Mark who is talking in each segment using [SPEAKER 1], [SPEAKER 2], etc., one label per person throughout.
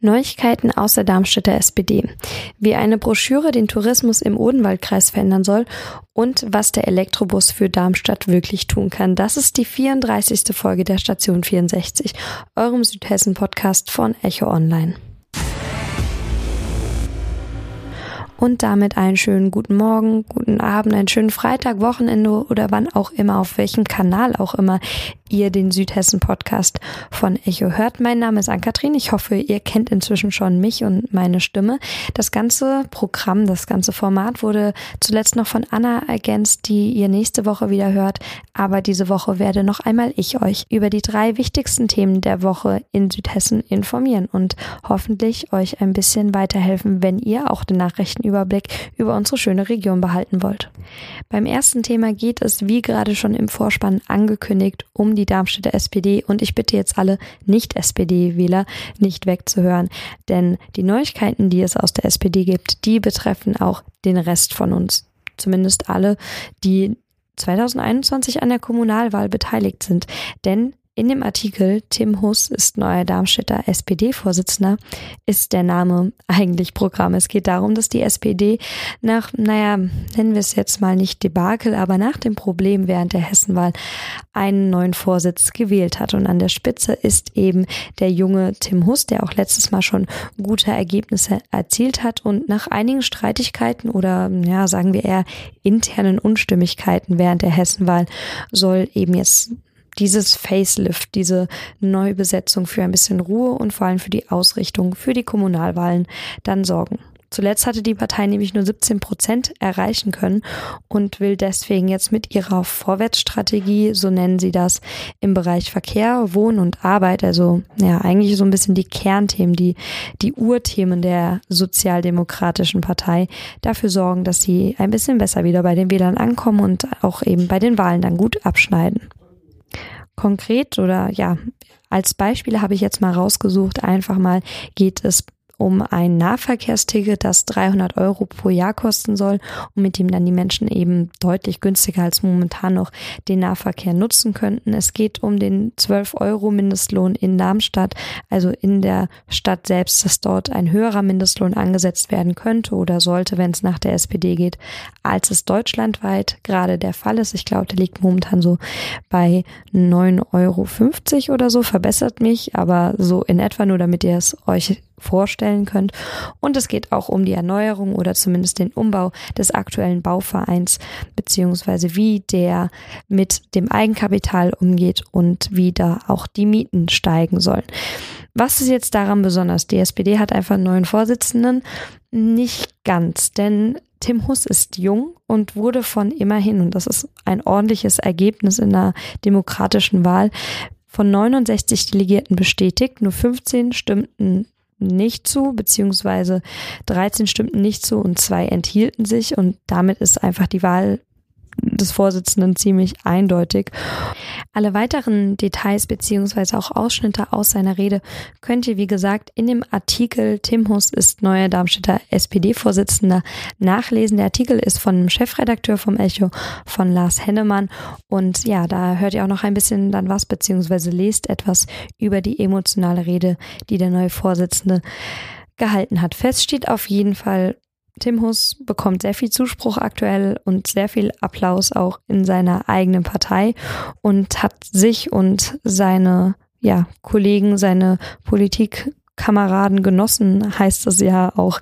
[SPEAKER 1] Neuigkeiten aus der Darmstädter SPD, wie eine Broschüre den Tourismus im Odenwaldkreis verändern soll und was der Elektrobus für Darmstadt wirklich tun kann. Das ist die 34. Folge der Station 64, eurem Südhessen-Podcast von Echo Online. Und damit einen schönen guten Morgen, guten Abend, einen schönen Freitag, Wochenende oder wann auch immer, auf welchem Kanal auch immer ihr den Südhessen Podcast von Echo hört. Mein Name ist Ann-Kathrin. Ich hoffe, ihr kennt inzwischen schon mich und meine Stimme. Das ganze Programm, das ganze Format wurde zuletzt noch von Anna ergänzt, die ihr nächste Woche wieder hört. Aber diese Woche werde noch einmal ich euch über die drei wichtigsten Themen der Woche in Südhessen informieren und hoffentlich euch ein bisschen weiterhelfen, wenn ihr auch den Nachrichten Überblick über unsere schöne Region behalten wollt. Beim ersten Thema geht es, wie gerade schon im Vorspann angekündigt, um die Darmstädter SPD und ich bitte jetzt alle Nicht-SPD-Wähler nicht wegzuhören, denn die Neuigkeiten, die es aus der SPD gibt, die betreffen auch den Rest von uns. Zumindest alle, die 2021 an der Kommunalwahl beteiligt sind. Denn in dem Artikel Tim Huss ist neuer Darmstädter SPD-Vorsitzender ist der Name eigentlich Programm. Es geht darum, dass die SPD nach, naja, nennen wir es jetzt mal nicht Debakel, aber nach dem Problem während der Hessenwahl einen neuen Vorsitz gewählt hat. Und an der Spitze ist eben der junge Tim Huss, der auch letztes Mal schon gute Ergebnisse erzielt hat und nach einigen Streitigkeiten oder, ja, sagen wir eher internen Unstimmigkeiten während der Hessenwahl soll eben jetzt dieses Facelift, diese Neubesetzung für ein bisschen Ruhe und vor allem für die Ausrichtung für die Kommunalwahlen dann sorgen. Zuletzt hatte die Partei nämlich nur 17 Prozent erreichen können und will deswegen jetzt mit ihrer Vorwärtsstrategie, so nennen sie das, im Bereich Verkehr, Wohnen und Arbeit, also ja eigentlich so ein bisschen die Kernthemen, die, die Urthemen der sozialdemokratischen Partei, dafür sorgen, dass sie ein bisschen besser wieder bei den Wählern ankommen und auch eben bei den Wahlen dann gut abschneiden. Konkret oder ja, als Beispiele habe ich jetzt mal rausgesucht, einfach mal geht es um ein Nahverkehrsticket, das 300 Euro pro Jahr kosten soll und mit dem dann die Menschen eben deutlich günstiger als momentan noch den Nahverkehr nutzen könnten. Es geht um den 12 Euro Mindestlohn in Darmstadt, also in der Stadt selbst, dass dort ein höherer Mindestlohn angesetzt werden könnte oder sollte, wenn es nach der SPD geht, als es deutschlandweit gerade der Fall ist. Ich glaube, der liegt momentan so bei 9,50 Euro oder so, verbessert mich, aber so in etwa nur, damit ihr es euch vorstellen könnt. Und es geht auch um die Erneuerung oder zumindest den Umbau des aktuellen Bauvereins, beziehungsweise wie der mit dem Eigenkapital umgeht und wie da auch die Mieten steigen sollen. Was ist jetzt daran besonders? Die SPD hat einfach einen neuen Vorsitzenden. Nicht ganz, denn Tim Huss ist jung und wurde von immerhin, und das ist ein ordentliches Ergebnis in einer demokratischen Wahl, von 69 Delegierten bestätigt. Nur 15 stimmten nicht zu, beziehungsweise 13 stimmten nicht zu und zwei enthielten sich und damit ist einfach die Wahl des Vorsitzenden ziemlich eindeutig. Alle weiteren Details beziehungsweise auch Ausschnitte aus seiner Rede könnt ihr, wie gesagt, in dem Artikel Tim Huss ist neuer Darmstädter SPD-Vorsitzender nachlesen. Der Artikel ist von dem Chefredakteur vom Echo, von Lars Hennemann. Und ja, da hört ihr auch noch ein bisschen dann was, beziehungsweise lest etwas über die emotionale Rede, die der neue Vorsitzende gehalten hat. Fest steht auf jeden Fall, Tim Huss bekommt sehr viel Zuspruch aktuell und sehr viel Applaus auch in seiner eigenen Partei und hat sich und seine ja, Kollegen, seine Politikkameraden, Genossen, heißt es ja auch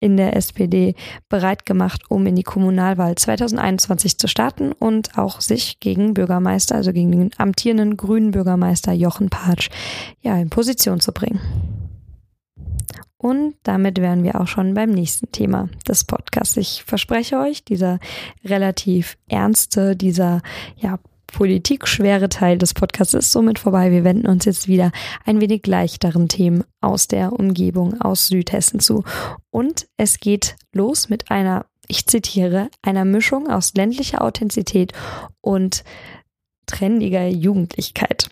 [SPEAKER 1] in der SPD, bereit gemacht, um in die Kommunalwahl 2021 zu starten und auch sich gegen Bürgermeister, also gegen den amtierenden grünen Bürgermeister Jochen Patsch, ja, in Position zu bringen. Und damit wären wir auch schon beim nächsten Thema des Podcasts. Ich verspreche euch, dieser relativ ernste, dieser ja politikschwere Teil des Podcasts ist somit vorbei. Wir wenden uns jetzt wieder ein wenig leichteren Themen aus der Umgebung, aus Südhessen zu. Und es geht los mit einer, ich zitiere, einer Mischung aus ländlicher Authentizität und trendiger Jugendlichkeit.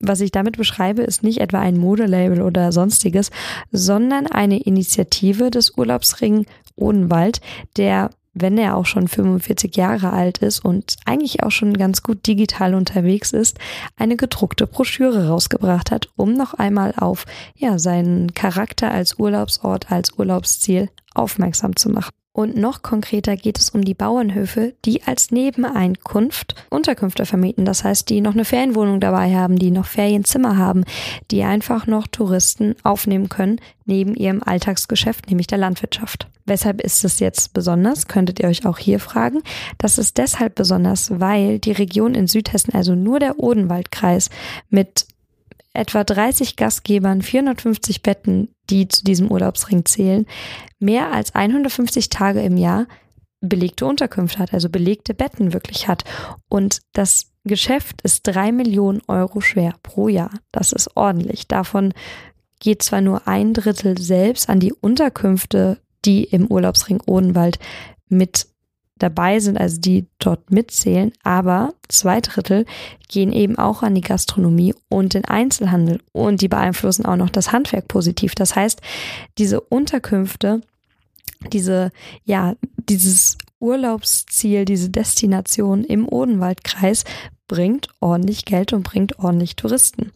[SPEAKER 1] Was ich damit beschreibe, ist nicht etwa ein Modelabel oder sonstiges, sondern eine Initiative des Urlaubsring Odenwald, der wenn er auch schon 45 Jahre alt ist und eigentlich auch schon ganz gut digital unterwegs ist, eine gedruckte Broschüre rausgebracht hat, um noch einmal auf ja, seinen Charakter als Urlaubsort, als Urlaubsziel aufmerksam zu machen. Und noch konkreter geht es um die Bauernhöfe, die als Nebeneinkunft Unterkünfte vermieten. Das heißt, die noch eine Ferienwohnung dabei haben, die noch Ferienzimmer haben, die einfach noch Touristen aufnehmen können neben ihrem Alltagsgeschäft, nämlich der Landwirtschaft. Weshalb ist es jetzt besonders? Könntet ihr euch auch hier fragen. Das ist deshalb besonders, weil die Region in Südhessen, also nur der Odenwaldkreis, mit etwa 30 Gastgebern, 450 Betten, die zu diesem Urlaubsring zählen, mehr als 150 Tage im Jahr belegte Unterkünfte hat, also belegte Betten wirklich hat. Und das Geschäft ist drei Millionen Euro schwer pro Jahr. Das ist ordentlich. Davon geht zwar nur ein Drittel selbst an die Unterkünfte, die im Urlaubsring Odenwald mit dabei sind, also die dort mitzählen, aber zwei Drittel gehen eben auch an die Gastronomie und den Einzelhandel und die beeinflussen auch noch das Handwerk positiv. Das heißt, diese Unterkünfte, diese, ja, dieses Urlaubsziel, diese Destination im Odenwaldkreis bringt ordentlich Geld und bringt ordentlich Touristen.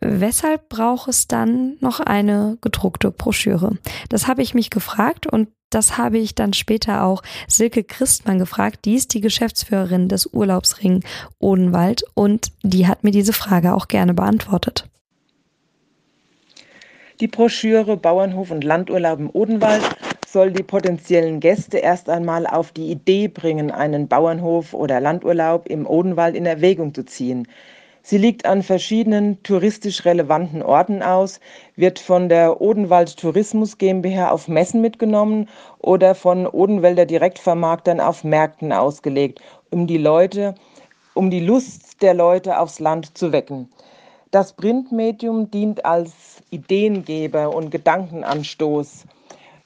[SPEAKER 1] Weshalb braucht es dann noch eine gedruckte Broschüre? Das habe ich mich gefragt und das habe ich dann später auch Silke Christmann gefragt. Die ist die Geschäftsführerin des Urlaubsring Odenwald und die hat mir diese Frage auch gerne beantwortet.
[SPEAKER 2] Die Broschüre Bauernhof und Landurlaub im Odenwald soll die potenziellen Gäste erst einmal auf die Idee bringen, einen Bauernhof oder Landurlaub im Odenwald in Erwägung zu ziehen. Sie liegt an verschiedenen touristisch relevanten Orten aus, wird von der Odenwald Tourismus GmbH auf Messen mitgenommen oder von Odenwälder Direktvermarktern auf Märkten ausgelegt, um die Leute, um die Lust der Leute aufs Land zu wecken. Das Printmedium dient als Ideengeber und Gedankenanstoß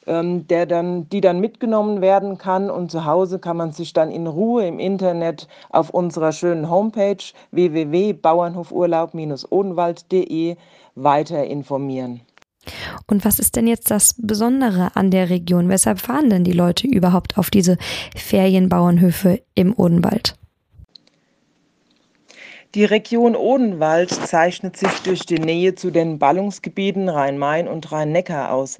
[SPEAKER 2] der dann, die dann mitgenommen werden kann. Und zu Hause kann man sich dann in Ruhe im Internet auf unserer schönen Homepage www.bauernhofurlaub-odenwald.de weiter informieren.
[SPEAKER 1] Und was ist denn jetzt das Besondere an der Region? Weshalb fahren denn die Leute überhaupt auf diese Ferienbauernhöfe im Odenwald?
[SPEAKER 2] Die Region Odenwald zeichnet sich durch die Nähe zu den Ballungsgebieten Rhein-Main und Rhein-Neckar aus.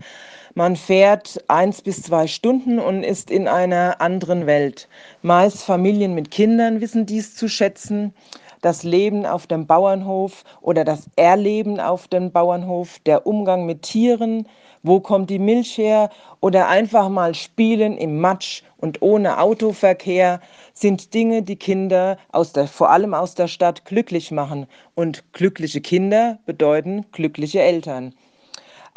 [SPEAKER 2] Man fährt eins bis zwei Stunden und ist in einer anderen Welt. Meist Familien mit Kindern wissen dies zu schätzen. Das Leben auf dem Bauernhof oder das Erleben auf dem Bauernhof, der Umgang mit Tieren, wo kommt die Milch her oder einfach mal spielen im Matsch und ohne Autoverkehr sind Dinge, die Kinder der, vor allem aus der Stadt glücklich machen. Und glückliche Kinder bedeuten glückliche Eltern.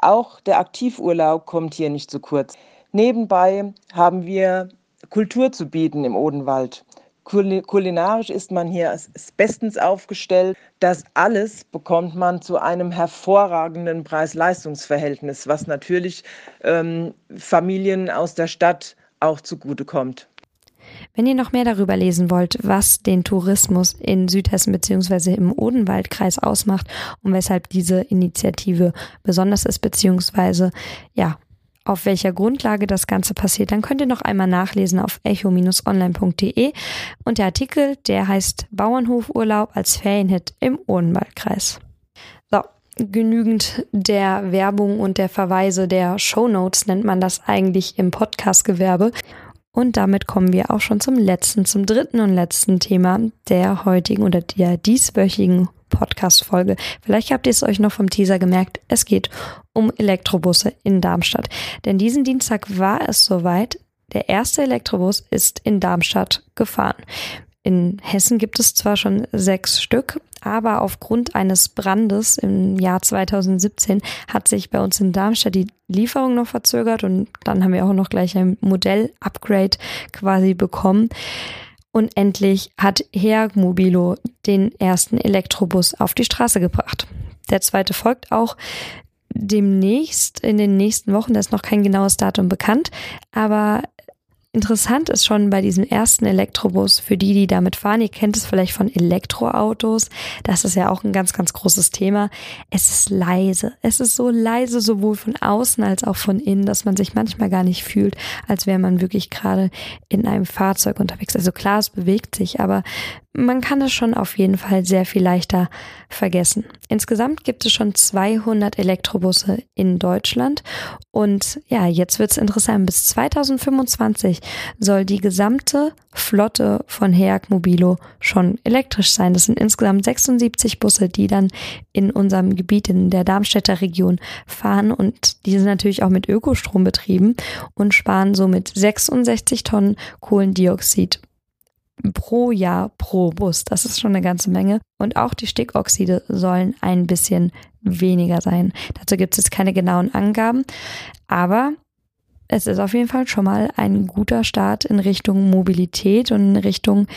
[SPEAKER 2] Auch der Aktivurlaub kommt hier nicht zu kurz. Nebenbei haben wir Kultur zu bieten im Odenwald. Kulinarisch ist man hier bestens aufgestellt. Das alles bekommt man zu einem hervorragenden Preis-Leistungs-Verhältnis, was natürlich ähm, Familien aus der Stadt auch zugutekommt.
[SPEAKER 1] Wenn ihr noch mehr darüber lesen wollt, was den Tourismus in Südhessen bzw. im Odenwaldkreis ausmacht und weshalb diese Initiative besonders ist, beziehungsweise ja, auf welcher Grundlage das Ganze passiert, dann könnt ihr noch einmal nachlesen auf echo-online.de und der Artikel, der heißt Bauernhofurlaub als Ferienhit im Odenwaldkreis. So, genügend der Werbung und der Verweise der Show Notes nennt man das eigentlich im Podcastgewerbe. Und damit kommen wir auch schon zum letzten, zum dritten und letzten Thema der heutigen oder der dieswöchigen Podcast-Folge. Vielleicht habt ihr es euch noch vom Teaser gemerkt. Es geht um Elektrobusse in Darmstadt. Denn diesen Dienstag war es soweit. Der erste Elektrobus ist in Darmstadt gefahren. In Hessen gibt es zwar schon sechs Stück, aber aufgrund eines Brandes im Jahr 2017 hat sich bei uns in Darmstadt die Lieferung noch verzögert und dann haben wir auch noch gleich ein Modell-Upgrade quasi bekommen. Und endlich hat Herr Mobilo den ersten Elektrobus auf die Straße gebracht. Der zweite folgt auch demnächst, in den nächsten Wochen, da ist noch kein genaues Datum bekannt, aber interessant ist schon bei diesem ersten Elektrobus, für die, die damit fahren, ihr kennt es vielleicht von Elektroautos, das ist ja auch ein ganz, ganz großes Thema. Es ist leise. Es ist so leise, sowohl von außen als auch von innen, dass man sich manchmal gar nicht fühlt, als wäre man wirklich gerade in einem Fahrzeug unterwegs. Also klar, es bewegt sich, aber man kann es schon auf jeden Fall sehr viel leichter vergessen. Insgesamt gibt es schon 200 Elektrobusse in Deutschland und ja, jetzt wird's interessant. Bis 2025 soll die gesamte Flotte von Heag Mobilo schon elektrisch sein. Das sind insgesamt 76 Busse, die dann in unserem Gebiet in der Darmstädter Region fahren und die sind natürlich auch mit Ökostrom betrieben und sparen somit 66 Tonnen Kohlendioxid pro Jahr pro Bus. Das ist schon eine ganze Menge. Und auch die Stickoxide sollen ein bisschen weniger sein. Dazu gibt es jetzt keine genauen Angaben, aber es ist auf jeden Fall schon mal ein guter Start in Richtung Mobilität und in Richtung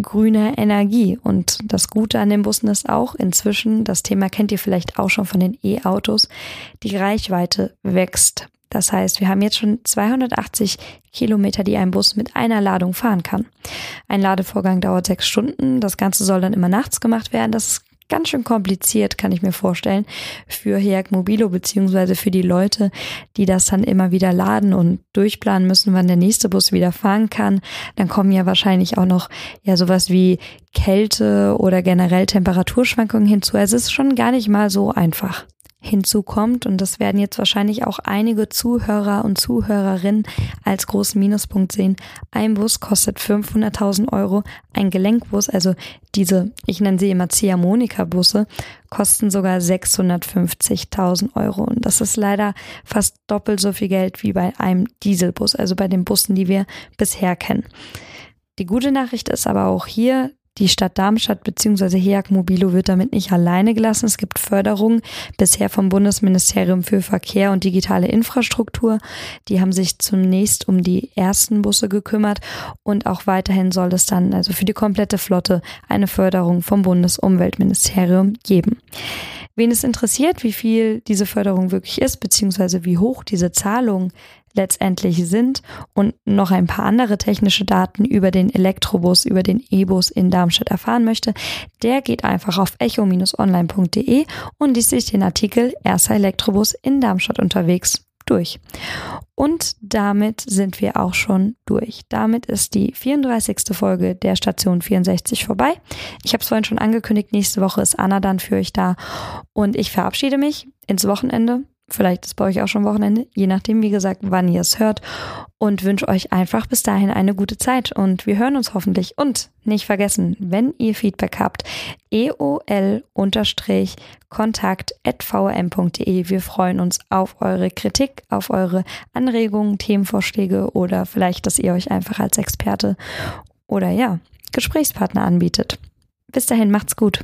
[SPEAKER 1] grüner Energie. Und das Gute an den Bussen ist auch inzwischen, das Thema kennt ihr vielleicht auch schon von den E-Autos, die Reichweite wächst. Das heißt, wir haben jetzt schon 280 Kilometer, die ein Bus mit einer Ladung fahren kann. Ein Ladevorgang dauert sechs Stunden. Das Ganze soll dann immer nachts gemacht werden. Das ist ganz schön kompliziert, kann ich mir vorstellen, für Heag Mobilo beziehungsweise für die Leute, die das dann immer wieder laden und durchplanen müssen, wann der nächste Bus wieder fahren kann. Dann kommen ja wahrscheinlich auch noch ja sowas wie Kälte oder generell Temperaturschwankungen hinzu. Also es ist schon gar nicht mal so einfach hinzukommt. Und das werden jetzt wahrscheinlich auch einige Zuhörer und Zuhörerinnen als großen Minuspunkt sehen. Ein Bus kostet 500.000 Euro. Ein Gelenkbus, also diese, ich nenne sie immer Ziehharmonika-Busse, kosten sogar 650.000 Euro. Und das ist leider fast doppelt so viel Geld wie bei einem Dieselbus, also bei den Bussen, die wir bisher kennen. Die gute Nachricht ist aber auch hier, die Stadt Darmstadt bzw. HEAG Mobilo wird damit nicht alleine gelassen. Es gibt Förderungen bisher vom Bundesministerium für Verkehr und digitale Infrastruktur. Die haben sich zunächst um die ersten Busse gekümmert und auch weiterhin soll es dann also für die komplette Flotte eine Förderung vom Bundesumweltministerium geben. Wen es interessiert, wie viel diese Förderung wirklich ist, beziehungsweise wie hoch diese Zahlung letztendlich sind und noch ein paar andere technische Daten über den Elektrobus, über den E-Bus in Darmstadt erfahren möchte, der geht einfach auf echo-online.de und liest sich den Artikel Erster Elektrobus in Darmstadt unterwegs durch. Und damit sind wir auch schon durch. Damit ist die 34. Folge der Station 64 vorbei. Ich habe es vorhin schon angekündigt, nächste Woche ist Anna dann für euch da und ich verabschiede mich ins Wochenende Vielleicht ist bei euch auch schon Wochenende, je nachdem, wie gesagt, wann ihr es hört. Und wünsche euch einfach bis dahin eine gute Zeit und wir hören uns hoffentlich. Und nicht vergessen, wenn ihr Feedback habt, eol-kontakt.vm.de. Wir freuen uns auf eure Kritik, auf eure Anregungen, Themenvorschläge oder vielleicht, dass ihr euch einfach als Experte oder ja, Gesprächspartner anbietet. Bis dahin, macht's gut.